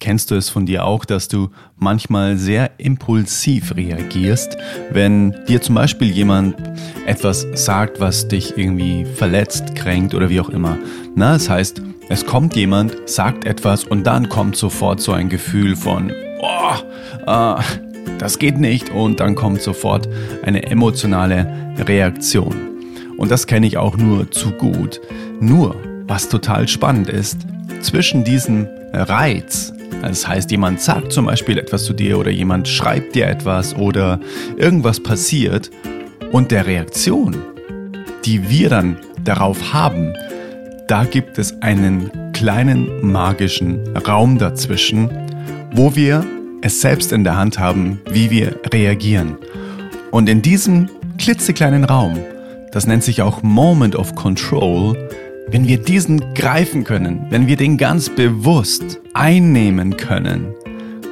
Kennst du es von dir auch, dass du manchmal sehr impulsiv reagierst, wenn dir zum Beispiel jemand etwas sagt, was dich irgendwie verletzt, kränkt oder wie auch immer? Na, das heißt, es kommt jemand, sagt etwas und dann kommt sofort so ein Gefühl von, oh, äh, das geht nicht und dann kommt sofort eine emotionale Reaktion. Und das kenne ich auch nur zu gut. Nur, was total spannend ist, zwischen diesem Reiz, das heißt, jemand sagt zum Beispiel etwas zu dir oder jemand schreibt dir etwas oder irgendwas passiert und der Reaktion, die wir dann darauf haben, da gibt es einen kleinen magischen Raum dazwischen, wo wir es selbst in der Hand haben, wie wir reagieren. Und in diesem klitzekleinen Raum, das nennt sich auch Moment of Control, wenn wir diesen greifen können, wenn wir den ganz bewusst einnehmen können,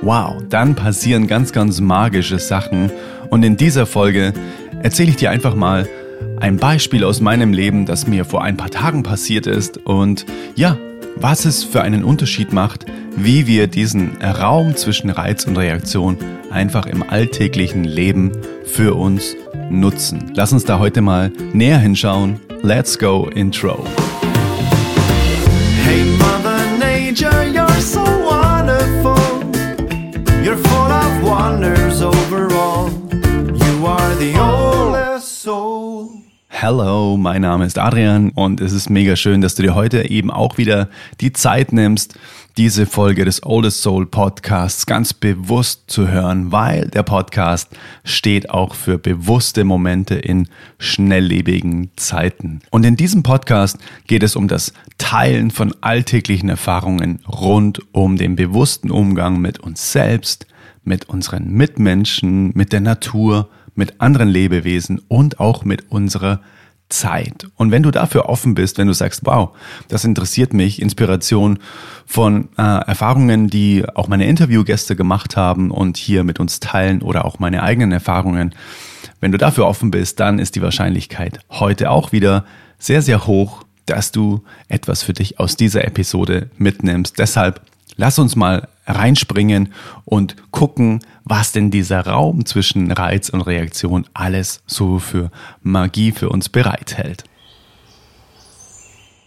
wow, dann passieren ganz, ganz magische Sachen. Und in dieser Folge erzähle ich dir einfach mal ein Beispiel aus meinem Leben, das mir vor ein paar Tagen passiert ist und ja, was es für einen Unterschied macht, wie wir diesen Raum zwischen Reiz und Reaktion einfach im alltäglichen Leben für uns nutzen. Lass uns da heute mal näher hinschauen. Let's go Intro. Hello, mein Name ist Adrian und es ist mega schön, dass du dir heute eben auch wieder die Zeit nimmst, diese Folge des Oldest Soul Podcasts ganz bewusst zu hören, weil der Podcast steht auch für bewusste Momente in schnelllebigen Zeiten. Und in diesem Podcast geht es um das Teilen von alltäglichen Erfahrungen rund um den bewussten Umgang mit uns selbst, mit unseren Mitmenschen, mit der Natur, mit anderen Lebewesen und auch mit unserer Zeit. Und wenn du dafür offen bist, wenn du sagst, wow, das interessiert mich, Inspiration von äh, Erfahrungen, die auch meine Interviewgäste gemacht haben und hier mit uns teilen oder auch meine eigenen Erfahrungen, wenn du dafür offen bist, dann ist die Wahrscheinlichkeit heute auch wieder sehr, sehr hoch, dass du etwas für dich aus dieser Episode mitnimmst. Deshalb lass uns mal reinspringen und gucken, was denn dieser Raum zwischen Reiz und Reaktion alles so für Magie für uns bereithält.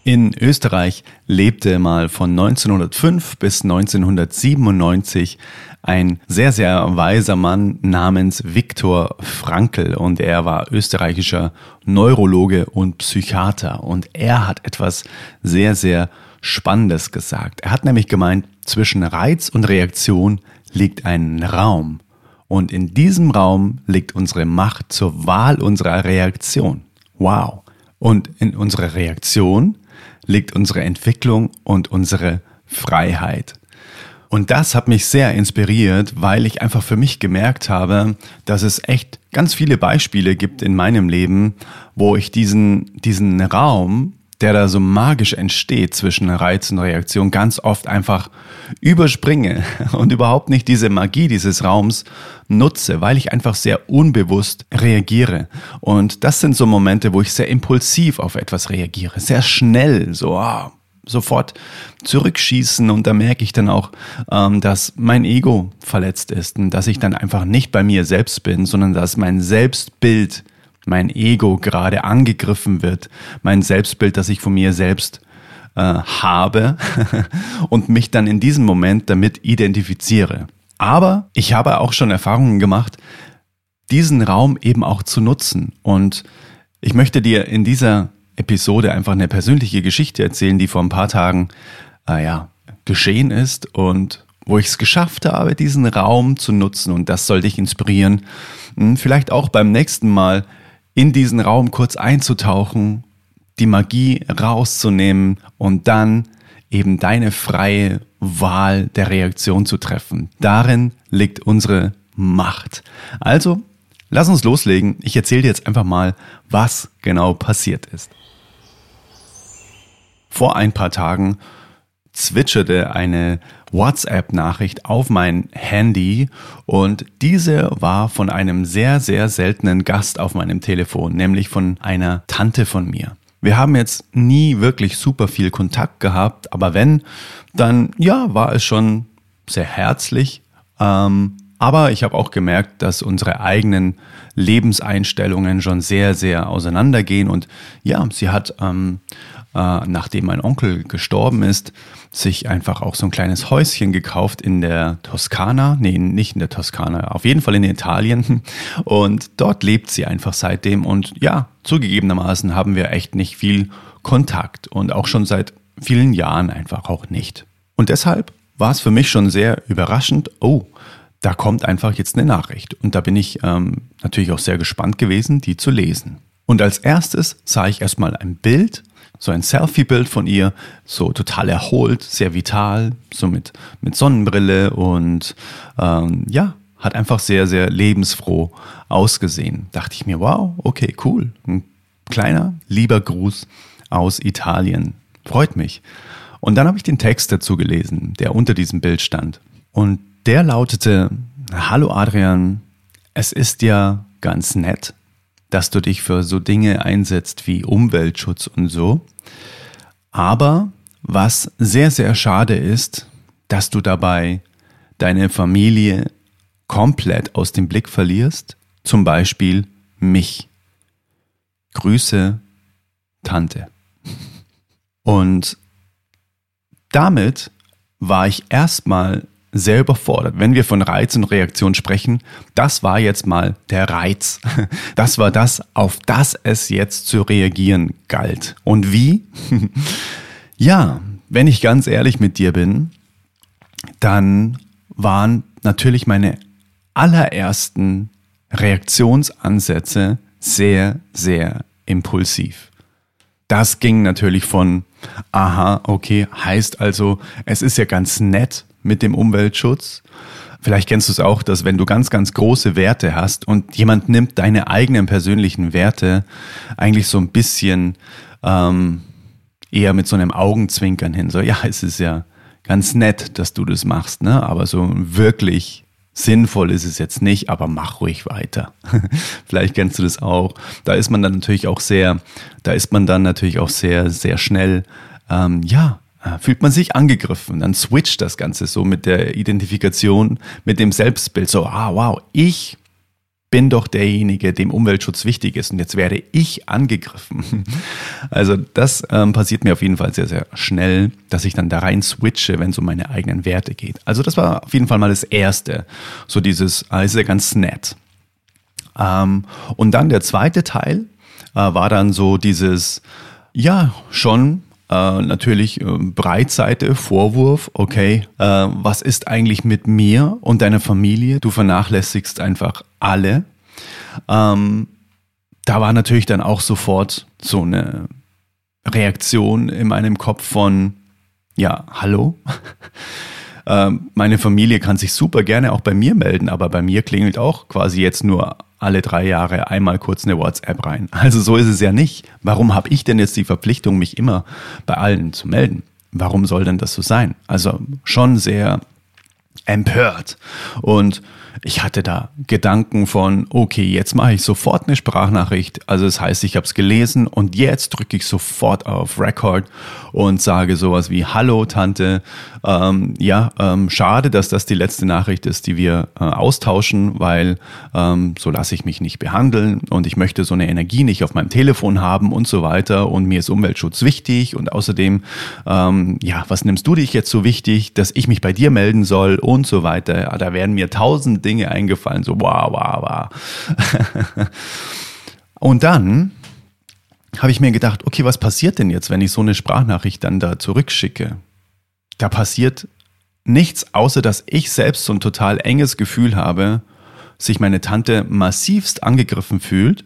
In Österreich lebte mal von 1905 bis 1997 ein sehr, sehr weiser Mann namens Viktor Frankl und er war österreichischer Neurologe und Psychiater und er hat etwas sehr, sehr Spannendes gesagt. Er hat nämlich gemeint, zwischen Reiz und Reaktion liegt ein Raum. Und in diesem Raum liegt unsere Macht zur Wahl unserer Reaktion. Wow. Und in unserer Reaktion liegt unsere Entwicklung und unsere Freiheit. Und das hat mich sehr inspiriert, weil ich einfach für mich gemerkt habe, dass es echt ganz viele Beispiele gibt in meinem Leben, wo ich diesen, diesen Raum der da so magisch entsteht zwischen Reiz und Reaktion, ganz oft einfach überspringe und überhaupt nicht diese Magie dieses Raums nutze, weil ich einfach sehr unbewusst reagiere. Und das sind so Momente, wo ich sehr impulsiv auf etwas reagiere, sehr schnell, so ah, sofort zurückschießen und da merke ich dann auch, ähm, dass mein Ego verletzt ist und dass ich dann einfach nicht bei mir selbst bin, sondern dass mein Selbstbild mein Ego gerade angegriffen wird, mein Selbstbild, das ich von mir selbst äh, habe und mich dann in diesem Moment damit identifiziere. Aber ich habe auch schon Erfahrungen gemacht, diesen Raum eben auch zu nutzen. Und ich möchte dir in dieser Episode einfach eine persönliche Geschichte erzählen, die vor ein paar Tagen äh, ja, geschehen ist und wo ich es geschafft habe, diesen Raum zu nutzen. Und das soll dich inspirieren, hm, vielleicht auch beim nächsten Mal in diesen Raum kurz einzutauchen, die Magie rauszunehmen und dann eben deine freie Wahl der Reaktion zu treffen. Darin liegt unsere Macht. Also, lass uns loslegen. Ich erzähle dir jetzt einfach mal, was genau passiert ist. Vor ein paar Tagen zwitscherte eine WhatsApp-Nachricht auf mein Handy und diese war von einem sehr, sehr seltenen Gast auf meinem Telefon, nämlich von einer Tante von mir. Wir haben jetzt nie wirklich super viel Kontakt gehabt, aber wenn, dann ja, war es schon sehr herzlich. Ähm, aber ich habe auch gemerkt, dass unsere eigenen Lebenseinstellungen schon sehr, sehr auseinandergehen. Und ja, sie hat, ähm, äh, nachdem mein Onkel gestorben ist, sich einfach auch so ein kleines Häuschen gekauft in der Toskana. Nee, nicht in der Toskana, auf jeden Fall in Italien. Und dort lebt sie einfach seitdem. Und ja, zugegebenermaßen haben wir echt nicht viel Kontakt und auch schon seit vielen Jahren einfach auch nicht. Und deshalb war es für mich schon sehr überraschend, oh, da kommt einfach jetzt eine Nachricht. Und da bin ich ähm, natürlich auch sehr gespannt gewesen, die zu lesen. Und als erstes sah ich erstmal ein Bild, so ein Selfie-Bild von ihr, so total erholt, sehr vital, so mit, mit Sonnenbrille und ähm, ja, hat einfach sehr, sehr lebensfroh ausgesehen. Dachte ich mir, wow, okay, cool. Ein kleiner, lieber Gruß aus Italien. Freut mich. Und dann habe ich den Text dazu gelesen, der unter diesem Bild stand. Und der lautete, Hallo Adrian, es ist ja ganz nett, dass du dich für so Dinge einsetzt wie Umweltschutz und so. Aber was sehr, sehr schade ist, dass du dabei deine Familie komplett aus dem Blick verlierst, zum Beispiel mich. Grüße, Tante. Und damit war ich erstmal sehr überfordert. Wenn wir von Reiz und Reaktion sprechen, das war jetzt mal der Reiz. Das war das, auf das es jetzt zu reagieren galt. Und wie? Ja, wenn ich ganz ehrlich mit dir bin, dann waren natürlich meine allerersten Reaktionsansätze sehr, sehr impulsiv. Das ging natürlich von, aha, okay, heißt also, es ist ja ganz nett, mit dem Umweltschutz. Vielleicht kennst du es auch, dass wenn du ganz, ganz große Werte hast und jemand nimmt deine eigenen persönlichen Werte eigentlich so ein bisschen ähm, eher mit so einem Augenzwinkern hin. So, ja, es ist ja ganz nett, dass du das machst, ne? Aber so wirklich sinnvoll ist es jetzt nicht, aber mach ruhig weiter. Vielleicht kennst du das auch. Da ist man dann natürlich auch sehr, da ist man dann natürlich auch sehr, sehr schnell, ähm, ja, fühlt man sich angegriffen. Dann switcht das Ganze so mit der Identifikation, mit dem Selbstbild. So, ah, wow, ich bin doch derjenige, dem Umweltschutz wichtig ist und jetzt werde ich angegriffen. Also das ähm, passiert mir auf jeden Fall sehr, sehr schnell, dass ich dann da rein switche, wenn es um meine eigenen Werte geht. Also das war auf jeden Fall mal das Erste. So dieses, ah, ist ja ganz nett. Ähm, und dann der zweite Teil äh, war dann so dieses, ja, schon äh, natürlich äh, Breitseite, Vorwurf, okay, äh, was ist eigentlich mit mir und deiner Familie? Du vernachlässigst einfach alle. Ähm, da war natürlich dann auch sofort so eine Reaktion in meinem Kopf von, ja, hallo? ähm, meine Familie kann sich super gerne auch bei mir melden, aber bei mir klingelt auch quasi jetzt nur alle drei Jahre einmal kurz eine WhatsApp rein. Also so ist es ja nicht. Warum habe ich denn jetzt die Verpflichtung, mich immer bei allen zu melden? Warum soll denn das so sein? Also schon sehr empört. Und ich hatte da Gedanken von, okay, jetzt mache ich sofort eine Sprachnachricht. Also das heißt, ich habe es gelesen und jetzt drücke ich sofort auf Record und sage sowas wie, hallo Tante, ähm, ja, ähm, schade, dass das die letzte Nachricht ist, die wir äh, austauschen, weil ähm, so lasse ich mich nicht behandeln und ich möchte so eine Energie nicht auf meinem Telefon haben und so weiter und mir ist Umweltschutz wichtig und außerdem, ähm, ja, was nimmst du dich jetzt so wichtig, dass ich mich bei dir melden soll und so weiter. Ja, da werden mir tausend Dinge eingefallen, so wow, wow, wow. und dann habe ich mir gedacht, okay, was passiert denn jetzt, wenn ich so eine Sprachnachricht dann da zurückschicke? da passiert nichts, außer dass ich selbst so ein total enges Gefühl habe, sich meine Tante massivst angegriffen fühlt,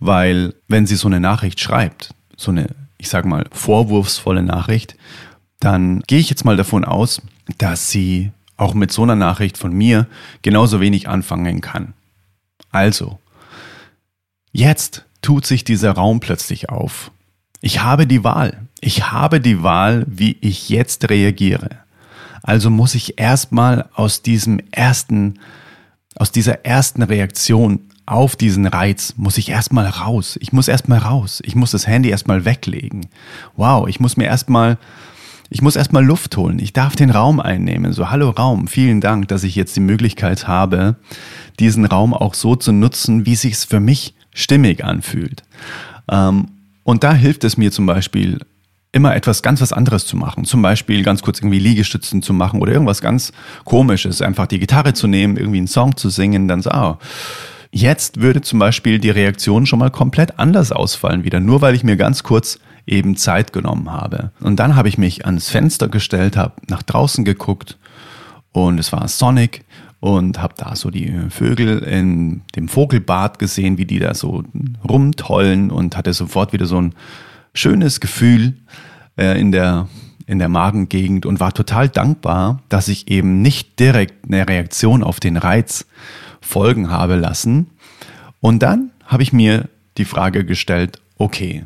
weil wenn sie so eine Nachricht schreibt, so eine, ich sag mal, vorwurfsvolle Nachricht, dann gehe ich jetzt mal davon aus, dass sie auch mit so einer Nachricht von mir genauso wenig anfangen kann. Also, jetzt tut sich dieser Raum plötzlich auf. Ich habe die Wahl. Ich habe die Wahl, wie ich jetzt reagiere. Also muss ich erstmal aus diesem ersten, aus dieser ersten Reaktion auf diesen Reiz muss ich erstmal raus. Ich muss erstmal raus. Ich muss das Handy erstmal weglegen. Wow, ich muss mir erstmal ich muss erstmal Luft holen. Ich darf den Raum einnehmen. So, hallo Raum, vielen Dank, dass ich jetzt die Möglichkeit habe, diesen Raum auch so zu nutzen, wie sich's für mich stimmig anfühlt. Ähm, und da hilft es mir zum Beispiel, immer etwas ganz was anderes zu machen. Zum Beispiel ganz kurz irgendwie Liegestützen zu machen oder irgendwas ganz komisches. Einfach die Gitarre zu nehmen, irgendwie einen Song zu singen, dann so, oh, jetzt würde zum Beispiel die Reaktion schon mal komplett anders ausfallen wieder, nur weil ich mir ganz kurz eben Zeit genommen habe. Und dann habe ich mich ans Fenster gestellt, habe nach draußen geguckt und es war Sonic und habe da so die Vögel in dem Vogelbad gesehen, wie die da so rumtollen und hatte sofort wieder so ein schönes Gefühl äh, in der in der Magengegend und war total dankbar, dass ich eben nicht direkt eine Reaktion auf den Reiz folgen habe lassen. Und dann habe ich mir die Frage gestellt, okay,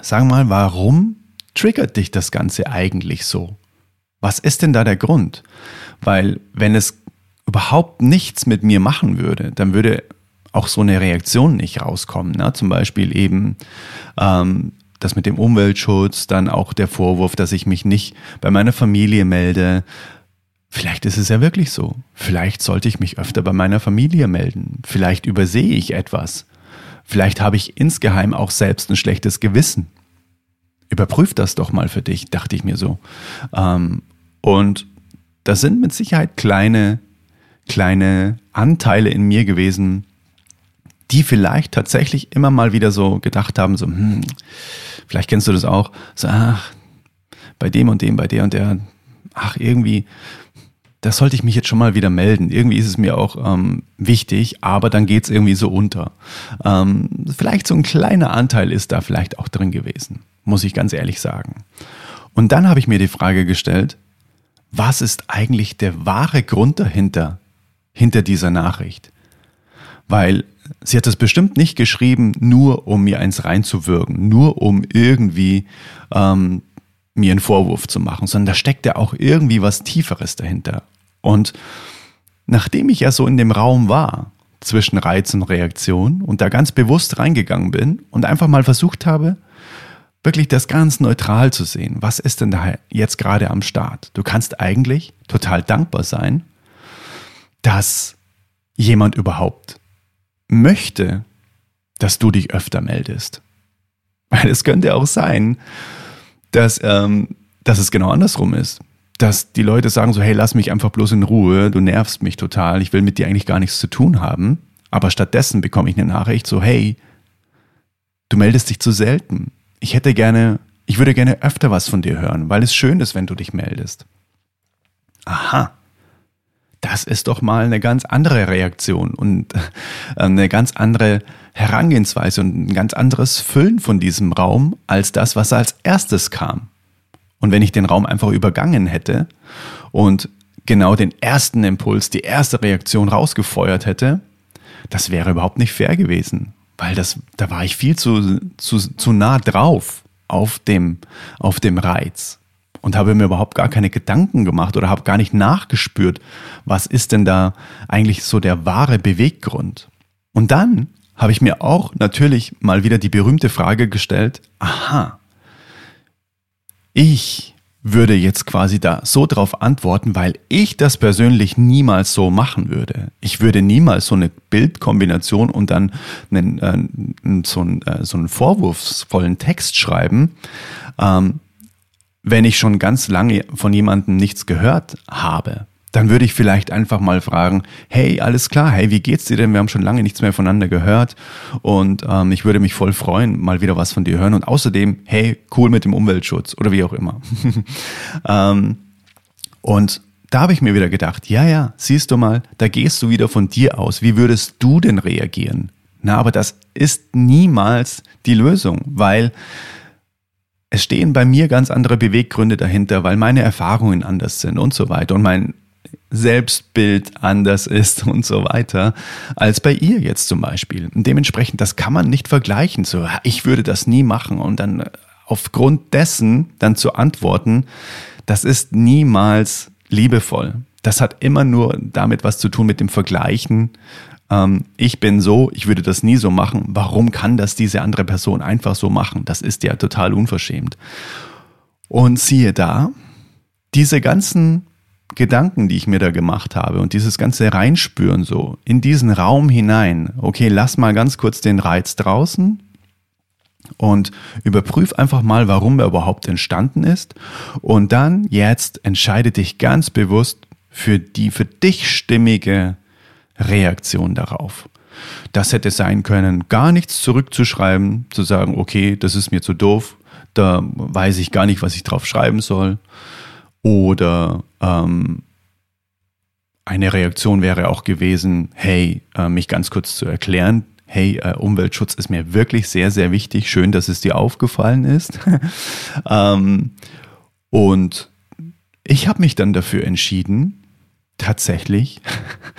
sag mal, warum triggert dich das Ganze eigentlich so? Was ist denn da der Grund? Weil wenn es überhaupt nichts mit mir machen würde, dann würde auch so eine Reaktion nicht rauskommen. Ne? Zum Beispiel eben ähm, das mit dem Umweltschutz, dann auch der Vorwurf, dass ich mich nicht bei meiner Familie melde. Vielleicht ist es ja wirklich so. Vielleicht sollte ich mich öfter bei meiner Familie melden. Vielleicht übersehe ich etwas. Vielleicht habe ich insgeheim auch selbst ein schlechtes Gewissen. Überprüf das doch mal für dich, dachte ich mir so. Ähm, und das sind mit Sicherheit kleine, kleine Anteile in mir gewesen, die vielleicht tatsächlich immer mal wieder so gedacht haben, so, hm, vielleicht kennst du das auch, so, ach, bei dem und dem, bei der und der, ach, irgendwie, das sollte ich mich jetzt schon mal wieder melden. Irgendwie ist es mir auch ähm, wichtig, aber dann geht es irgendwie so unter. Ähm, vielleicht so ein kleiner Anteil ist da vielleicht auch drin gewesen, muss ich ganz ehrlich sagen. Und dann habe ich mir die Frage gestellt, was ist eigentlich der wahre Grund dahinter, hinter dieser Nachricht? Weil sie hat das bestimmt nicht geschrieben, nur um mir eins reinzuwirken, nur um irgendwie ähm, mir einen Vorwurf zu machen, sondern da steckt ja auch irgendwie was Tieferes dahinter. Und nachdem ich ja so in dem Raum war, zwischen Reiz und Reaktion und da ganz bewusst reingegangen bin und einfach mal versucht habe, wirklich das ganz neutral zu sehen. Was ist denn da jetzt gerade am Start? Du kannst eigentlich total dankbar sein, dass jemand überhaupt möchte, dass du dich öfter meldest. Weil es könnte auch sein, dass, ähm, dass es genau andersrum ist. Dass die Leute sagen so, hey, lass mich einfach bloß in Ruhe, du nervst mich total, ich will mit dir eigentlich gar nichts zu tun haben. Aber stattdessen bekomme ich eine Nachricht so, hey, du meldest dich zu selten. Ich hätte gerne, ich würde gerne öfter was von dir hören, weil es schön ist, wenn du dich meldest. Aha, das ist doch mal eine ganz andere Reaktion und äh, eine ganz andere Herangehensweise und ein ganz anderes Füllen von diesem Raum als das, was als erstes kam. Und wenn ich den Raum einfach übergangen hätte und genau den ersten Impuls, die erste Reaktion rausgefeuert hätte, das wäre überhaupt nicht fair gewesen, weil das, da war ich viel zu, zu, zu nah drauf auf dem, auf dem Reiz und habe mir überhaupt gar keine Gedanken gemacht oder habe gar nicht nachgespürt, was ist denn da eigentlich so der wahre Beweggrund. Und dann habe ich mir auch natürlich mal wieder die berühmte Frage gestellt, aha, ich würde jetzt quasi da so drauf antworten, weil ich das persönlich niemals so machen würde. Ich würde niemals so eine Bildkombination und dann einen, äh, so, einen, äh, so einen vorwurfsvollen Text schreiben, ähm, wenn ich schon ganz lange von jemandem nichts gehört habe, dann würde ich vielleicht einfach mal fragen, hey, alles klar, hey, wie geht's dir denn? Wir haben schon lange nichts mehr voneinander gehört und ähm, ich würde mich voll freuen, mal wieder was von dir hören. Und außerdem, hey, cool mit dem Umweltschutz oder wie auch immer. ähm, und da habe ich mir wieder gedacht, ja, ja, siehst du mal, da gehst du wieder von dir aus. Wie würdest du denn reagieren? Na, aber das ist niemals die Lösung, weil es stehen bei mir ganz andere Beweggründe dahinter, weil meine Erfahrungen anders sind und so weiter und mein Selbstbild anders ist und so weiter, als bei ihr jetzt zum Beispiel. Und dementsprechend, das kann man nicht vergleichen. So, ich würde das nie machen und dann aufgrund dessen dann zu antworten, das ist niemals liebevoll. Das hat immer nur damit was zu tun mit dem Vergleichen ähm, ich bin so, ich würde das nie so machen. Warum kann das diese andere Person einfach so machen? Das ist ja total unverschämt. Und siehe da, diese ganzen Gedanken, die ich mir da gemacht habe und dieses ganze Reinspüren so in diesen Raum hinein. Okay, lass mal ganz kurz den Reiz draußen und überprüf einfach mal, warum er überhaupt entstanden ist. Und dann jetzt entscheide dich ganz bewusst für die für dich stimmige Reaktion darauf. Das hätte sein können, gar nichts zurückzuschreiben, zu sagen, okay, das ist mir zu doof, da weiß ich gar nicht, was ich drauf schreiben soll. Oder ähm, eine Reaktion wäre auch gewesen, hey, äh, mich ganz kurz zu erklären, hey, äh, Umweltschutz ist mir wirklich sehr, sehr wichtig. Schön, dass es dir aufgefallen ist. ähm, und ich habe mich dann dafür entschieden, tatsächlich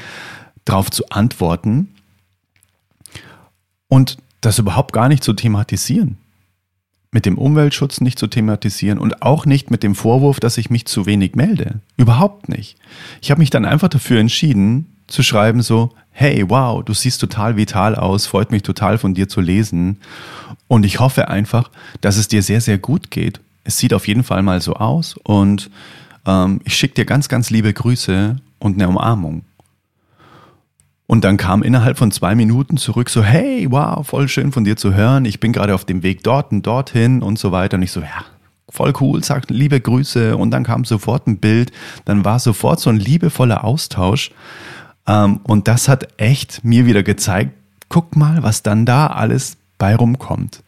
darauf zu antworten und das überhaupt gar nicht zu thematisieren. Mit dem Umweltschutz nicht zu thematisieren und auch nicht mit dem Vorwurf, dass ich mich zu wenig melde. Überhaupt nicht. Ich habe mich dann einfach dafür entschieden, zu schreiben so, hey, wow, du siehst total vital aus, freut mich total von dir zu lesen. Und ich hoffe einfach, dass es dir sehr, sehr gut geht. Es sieht auf jeden Fall mal so aus und ähm, ich schicke dir ganz, ganz liebe Grüße und eine Umarmung. Und dann kam innerhalb von zwei Minuten zurück so, hey, wow, voll schön von dir zu hören. Ich bin gerade auf dem Weg dort und dorthin und so weiter. Und ich so, ja, voll cool, sagt liebe Grüße. Und dann kam sofort ein Bild. Dann war sofort so ein liebevoller Austausch. Ähm, und das hat echt mir wieder gezeigt, guck mal, was dann da alles bei rumkommt.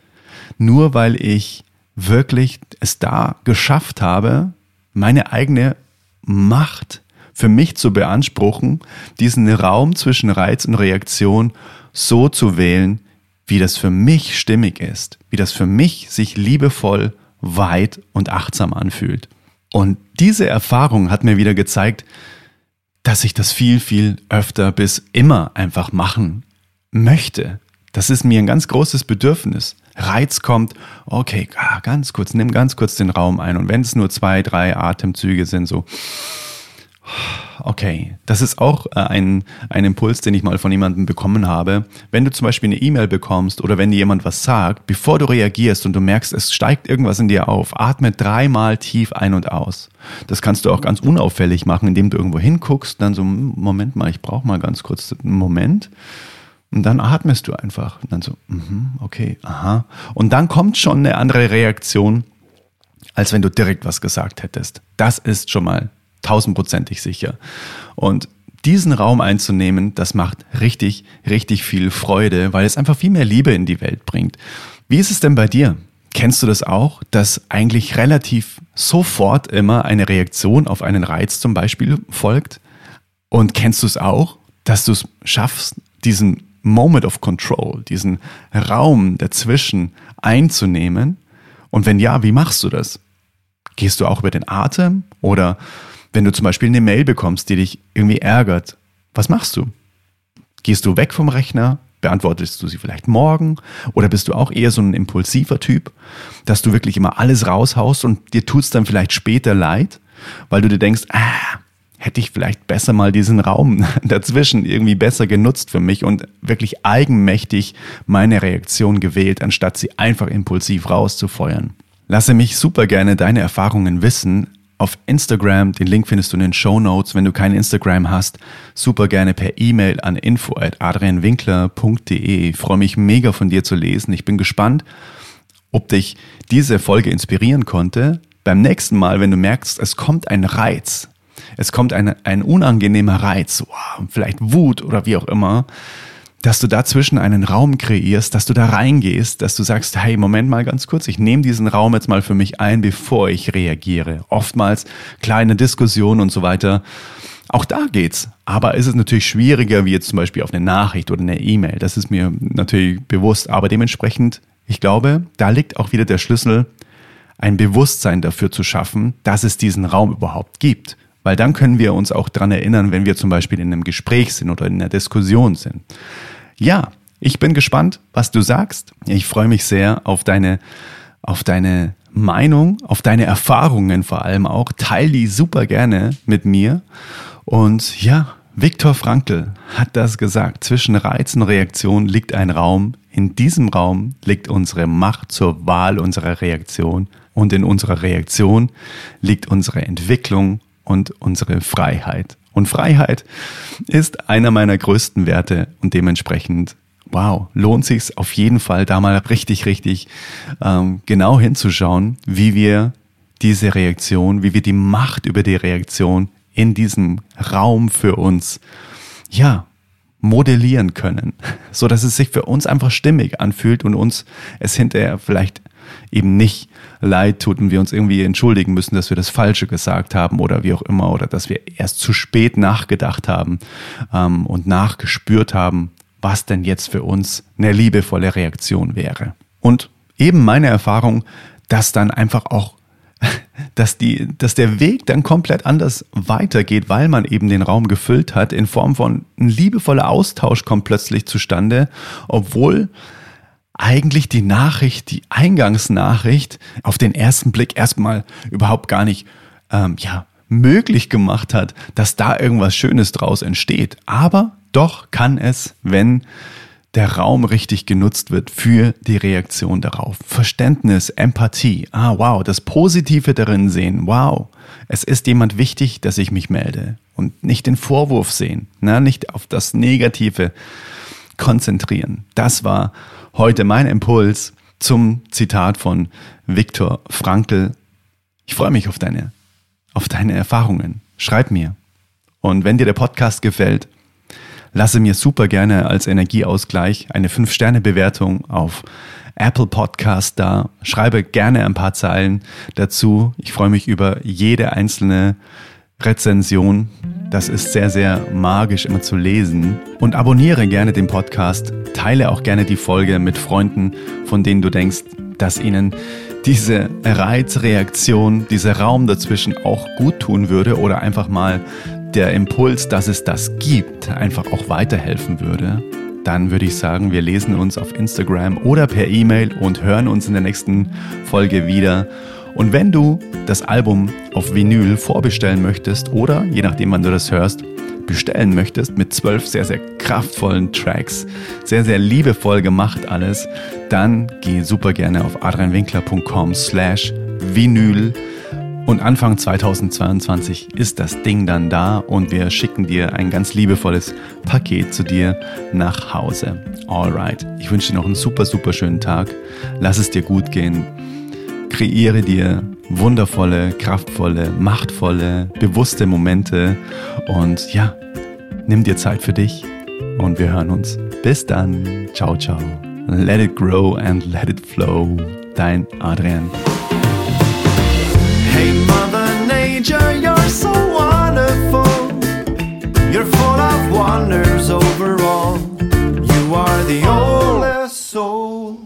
Nur weil ich wirklich es da geschafft habe, meine eigene Macht für mich zu beanspruchen, diesen Raum zwischen Reiz und Reaktion so zu wählen, wie das für mich stimmig ist, wie das für mich sich liebevoll, weit und achtsam anfühlt. Und diese Erfahrung hat mir wieder gezeigt, dass ich das viel, viel öfter bis immer einfach machen möchte. Das ist mir ein ganz großes Bedürfnis. Reiz kommt, okay, ah, ganz kurz, nimm ganz kurz den Raum ein. Und wenn es nur zwei, drei Atemzüge sind, so, Okay, das ist auch äh, ein, ein Impuls, den ich mal von jemandem bekommen habe. Wenn du zum Beispiel eine E-Mail bekommst oder wenn dir jemand was sagt, bevor du reagierst und du merkst, es steigt irgendwas in dir auf, atme dreimal tief ein und aus. Das kannst du auch ganz unauffällig machen, indem du irgendwo hinguckst, dann so, hm, Moment mal, ich brauche mal ganz kurz einen Moment. Und dann atmest du einfach. Und dann so, mhm, okay, aha. Und dann kommt schon eine andere Reaktion, als wenn du direkt was gesagt hättest. Das ist schon mal tausendprozentig sicher. Und diesen Raum einzunehmen, das macht richtig, richtig viel Freude, weil es einfach viel mehr Liebe in die Welt bringt. Wie ist es denn bei dir? Kennst du das auch, dass eigentlich relativ sofort immer eine Reaktion auf einen Reiz zum Beispiel folgt? Und kennst du es auch, dass du es schaffst, diesen Moment of Control, diesen Raum dazwischen einzunehmen? Und wenn ja, wie machst du das? Gehst du auch über den Atem oder wenn du zum Beispiel eine Mail bekommst, die dich irgendwie ärgert, was machst du? Gehst du weg vom Rechner? Beantwortest du sie vielleicht morgen? Oder bist du auch eher so ein impulsiver Typ, dass du wirklich immer alles raushaust und dir tut es dann vielleicht später leid, weil du dir denkst, ah, hätte ich vielleicht besser mal diesen Raum dazwischen irgendwie besser genutzt für mich und wirklich eigenmächtig meine Reaktion gewählt, anstatt sie einfach impulsiv rauszufeuern. Lasse mich super gerne deine Erfahrungen wissen auf Instagram. Den Link findest du in den Show Notes. Wenn du kein Instagram hast, super gerne per E-Mail an info@adrianwinkler.de. Freue mich mega von dir zu lesen. Ich bin gespannt, ob dich diese Folge inspirieren konnte. Beim nächsten Mal, wenn du merkst, es kommt ein Reiz, es kommt ein, ein unangenehmer Reiz, vielleicht Wut oder wie auch immer, dass du dazwischen einen Raum kreierst, dass du da reingehst, dass du sagst, hey, Moment mal ganz kurz, ich nehme diesen Raum jetzt mal für mich ein, bevor ich reagiere. Oftmals kleine Diskussionen und so weiter. Auch da geht's. Aber ist es natürlich schwieriger, wie jetzt zum Beispiel auf eine Nachricht oder eine E-Mail. Das ist mir natürlich bewusst. Aber dementsprechend, ich glaube, da liegt auch wieder der Schlüssel, ein Bewusstsein dafür zu schaffen, dass es diesen Raum überhaupt gibt. Weil dann können wir uns auch dran erinnern, wenn wir zum Beispiel in einem Gespräch sind oder in einer Diskussion sind. Ja, ich bin gespannt, was du sagst. Ich freue mich sehr auf deine, auf deine Meinung, auf deine Erfahrungen vor allem auch. Teil die super gerne mit mir. Und ja, Viktor Frankl hat das gesagt. Zwischen Reiz und Reaktion liegt ein Raum. In diesem Raum liegt unsere Macht zur Wahl unserer Reaktion. Und in unserer Reaktion liegt unsere Entwicklung und unsere Freiheit. Und Freiheit ist einer meiner größten Werte und dementsprechend, wow, lohnt sich auf jeden Fall, da mal richtig, richtig ähm, genau hinzuschauen, wie wir diese Reaktion, wie wir die Macht über die Reaktion in diesem Raum für uns, ja, modellieren können, so dass es sich für uns einfach stimmig anfühlt und uns es hinterher vielleicht eben nicht leid tut und wir uns irgendwie entschuldigen müssen, dass wir das Falsche gesagt haben oder wie auch immer oder dass wir erst zu spät nachgedacht haben ähm, und nachgespürt haben, was denn jetzt für uns eine liebevolle Reaktion wäre. Und eben meine Erfahrung, dass dann einfach auch dass, die, dass der Weg dann komplett anders weitergeht, weil man eben den Raum gefüllt hat, in Form von ein liebevoller Austausch kommt plötzlich zustande, obwohl eigentlich die Nachricht, die Eingangsnachricht auf den ersten Blick erstmal überhaupt gar nicht ähm, ja, möglich gemacht hat, dass da irgendwas Schönes draus entsteht. Aber doch kann es, wenn der Raum richtig genutzt wird für die Reaktion darauf. Verständnis, Empathie. Ah, wow, das Positive darin sehen. Wow, es ist jemand wichtig, dass ich mich melde. Und nicht den Vorwurf sehen, ne? nicht auf das Negative konzentrieren. Das war heute mein Impuls zum Zitat von Viktor Frankl. Ich freue mich auf deine, auf deine Erfahrungen. Schreib mir. Und wenn dir der Podcast gefällt, lasse mir super gerne als Energieausgleich eine 5-Sterne-Bewertung auf Apple Podcast da. Schreibe gerne ein paar Zeilen dazu. Ich freue mich über jede einzelne Rezension. Das ist sehr, sehr magisch immer zu lesen. Und abonniere gerne den Podcast. Teile auch gerne die Folge mit Freunden, von denen du denkst, dass ihnen diese Reizreaktion, dieser Raum dazwischen auch gut tun würde oder einfach mal der Impuls, dass es das gibt, einfach auch weiterhelfen würde, dann würde ich sagen, wir lesen uns auf Instagram oder per E-Mail und hören uns in der nächsten Folge wieder. Und wenn du das Album auf Vinyl vorbestellen möchtest oder, je nachdem wann du das hörst, bestellen möchtest mit zwölf sehr, sehr kraftvollen Tracks, sehr, sehr liebevoll gemacht alles, dann geh super gerne auf adrianwinkler.com slash Vinyl und Anfang 2022 ist das Ding dann da und wir schicken dir ein ganz liebevolles Paket zu dir nach Hause. Alright, ich wünsche dir noch einen super, super schönen Tag. Lass es dir gut gehen. Kreiere dir wundervolle, kraftvolle, machtvolle, bewusste Momente und ja, nimm dir Zeit für dich und wir hören uns. Bis dann. Ciao, ciao. Let it grow and let it flow. Dein Adrian. Hey, Mother Nature, you're so wonderful. You're full of wonders overall. You are the oldest soul.